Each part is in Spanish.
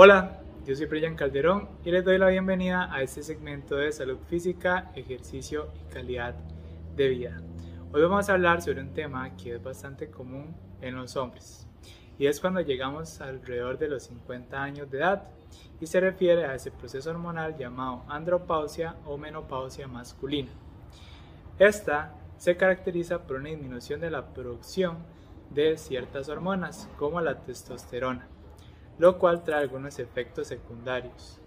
Hola, yo soy Brian Calderón y les doy la bienvenida a este segmento de salud física, ejercicio y calidad de vida. Hoy vamos a hablar sobre un tema que es bastante común en los hombres y es cuando llegamos alrededor de los 50 años de edad y se refiere a ese proceso hormonal llamado andropausia o menopausia masculina. Esta se caracteriza por una disminución de la producción de ciertas hormonas como la testosterona lo cual trae algunos efectos secundarios,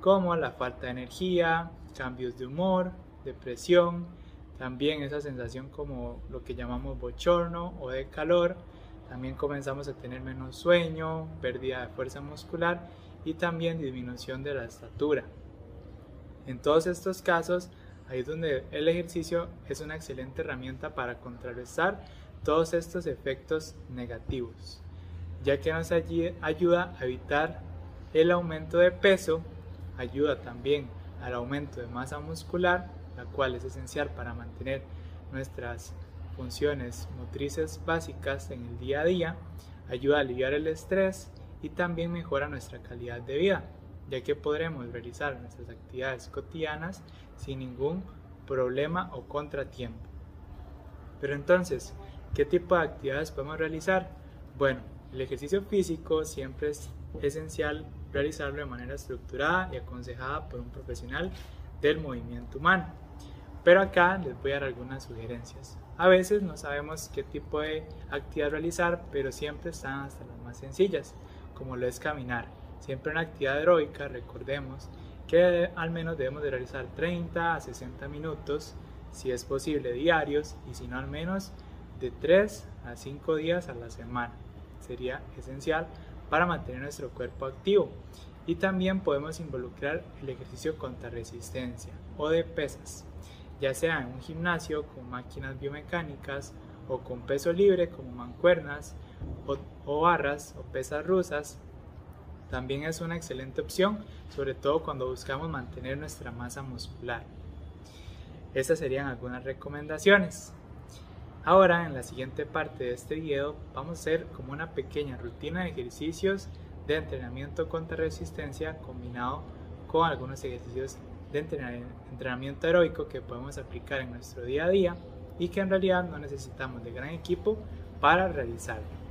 como la falta de energía, cambios de humor, depresión, también esa sensación como lo que llamamos bochorno o de calor, también comenzamos a tener menos sueño, pérdida de fuerza muscular y también disminución de la estatura. En todos estos casos, ahí es donde el ejercicio es una excelente herramienta para contrarrestar todos estos efectos negativos ya que nos ayuda a evitar el aumento de peso, ayuda también al aumento de masa muscular, la cual es esencial para mantener nuestras funciones motrices básicas en el día a día, ayuda a aliviar el estrés y también mejora nuestra calidad de vida, ya que podremos realizar nuestras actividades cotidianas sin ningún problema o contratiempo. Pero entonces, ¿qué tipo de actividades podemos realizar? Bueno, el ejercicio físico siempre es esencial realizarlo de manera estructurada y aconsejada por un profesional del movimiento humano. Pero acá les voy a dar algunas sugerencias. A veces no sabemos qué tipo de actividad realizar, pero siempre están hasta las más sencillas, como lo es caminar. Siempre una actividad aeróbica, recordemos que al menos debemos de realizar 30 a 60 minutos, si es posible diarios, y si no al menos de 3 a 5 días a la semana sería esencial para mantener nuestro cuerpo activo. Y también podemos involucrar el ejercicio contra resistencia o de pesas, ya sea en un gimnasio con máquinas biomecánicas o con peso libre como mancuernas o, barras o pesas rusas. También es una excelente opción, sobre todo cuando buscamos mantener nuestra masa muscular. Estas serían algunas recomendaciones. Ahora en la siguiente parte de este video vamos a hacer como una pequeña rutina de ejercicios de entrenamiento contra resistencia combinado con algunos ejercicios de entrenamiento aeróbico que podemos aplicar en nuestro día a día y que en realidad no necesitamos de gran equipo para realizarlo.